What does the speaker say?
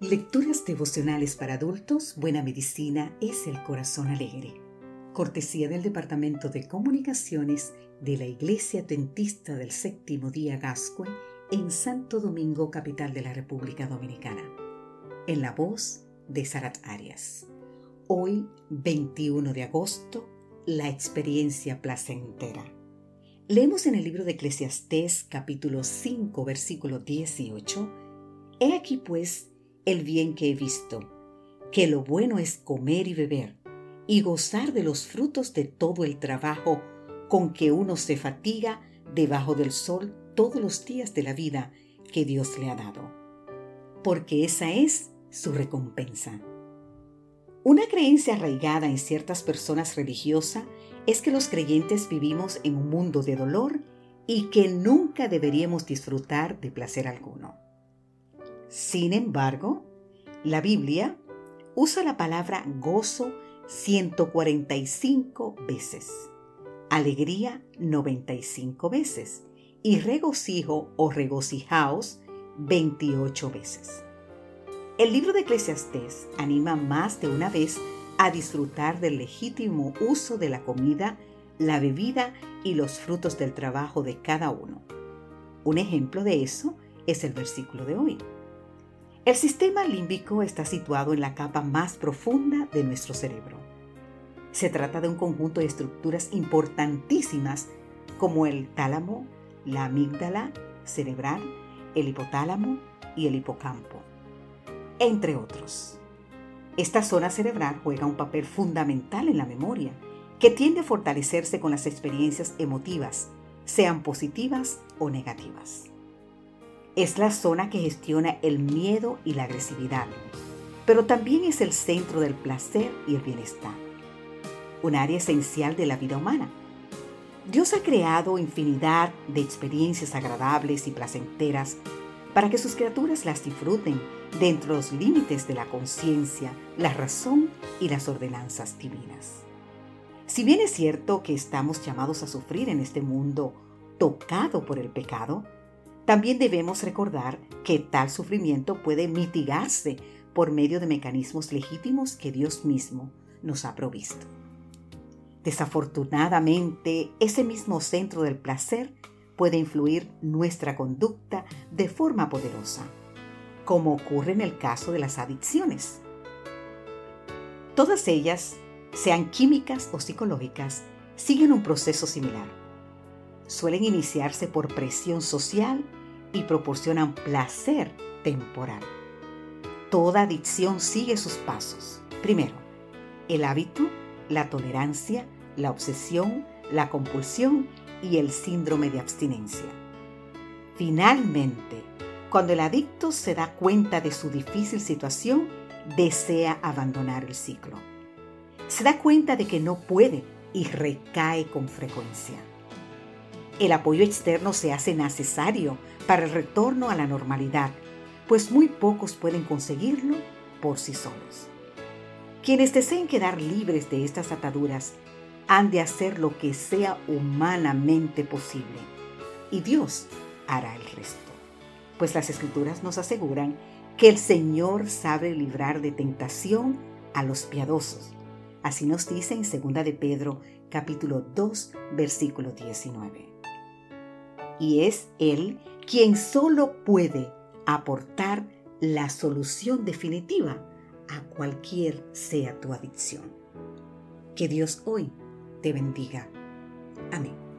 Lecturas devocionales para adultos, Buena Medicina es el Corazón Alegre. Cortesía del Departamento de Comunicaciones de la Iglesia Tentista del Séptimo Día Gascue en Santo Domingo, capital de la República Dominicana. En la voz de Sarat Arias. Hoy, 21 de agosto, la experiencia placentera. Leemos en el libro de Eclesiastés capítulo 5 versículo 18. He aquí pues el bien que he visto, que lo bueno es comer y beber, y gozar de los frutos de todo el trabajo con que uno se fatiga debajo del sol todos los días de la vida que Dios le ha dado, porque esa es su recompensa. Una creencia arraigada en ciertas personas religiosas es que los creyentes vivimos en un mundo de dolor y que nunca deberíamos disfrutar de placer alguno. Sin embargo, la Biblia usa la palabra gozo 145 veces, alegría 95 veces y regocijo o regocijaos 28 veces. El libro de Eclesiastés anima más de una vez a disfrutar del legítimo uso de la comida, la bebida y los frutos del trabajo de cada uno. Un ejemplo de eso es el versículo de hoy. El sistema límbico está situado en la capa más profunda de nuestro cerebro. Se trata de un conjunto de estructuras importantísimas como el tálamo, la amígdala cerebral, el hipotálamo y el hipocampo, entre otros. Esta zona cerebral juega un papel fundamental en la memoria, que tiende a fortalecerse con las experiencias emotivas, sean positivas o negativas. Es la zona que gestiona el miedo y la agresividad, pero también es el centro del placer y el bienestar, un área esencial de la vida humana. Dios ha creado infinidad de experiencias agradables y placenteras para que sus criaturas las disfruten dentro de los límites de la conciencia, la razón y las ordenanzas divinas. Si bien es cierto que estamos llamados a sufrir en este mundo tocado por el pecado, también debemos recordar que tal sufrimiento puede mitigarse por medio de mecanismos legítimos que Dios mismo nos ha provisto. Desafortunadamente, ese mismo centro del placer puede influir nuestra conducta de forma poderosa, como ocurre en el caso de las adicciones. Todas ellas, sean químicas o psicológicas, siguen un proceso similar. Suelen iniciarse por presión social y proporcionan placer temporal. Toda adicción sigue sus pasos. Primero, el hábito, la tolerancia, la obsesión, la compulsión y el síndrome de abstinencia. Finalmente, cuando el adicto se da cuenta de su difícil situación, desea abandonar el ciclo. Se da cuenta de que no puede y recae con frecuencia. El apoyo externo se hace necesario para el retorno a la normalidad, pues muy pocos pueden conseguirlo por sí solos. Quienes deseen quedar libres de estas ataduras han de hacer lo que sea humanamente posible y Dios hará el resto, pues las escrituras nos aseguran que el Señor sabe librar de tentación a los piadosos. Así nos dice en 2 de Pedro capítulo 2 versículo 19 y es Él quien solo puede aportar la solución definitiva a cualquier sea tu adicción. Que Dios hoy te bendiga. Amén.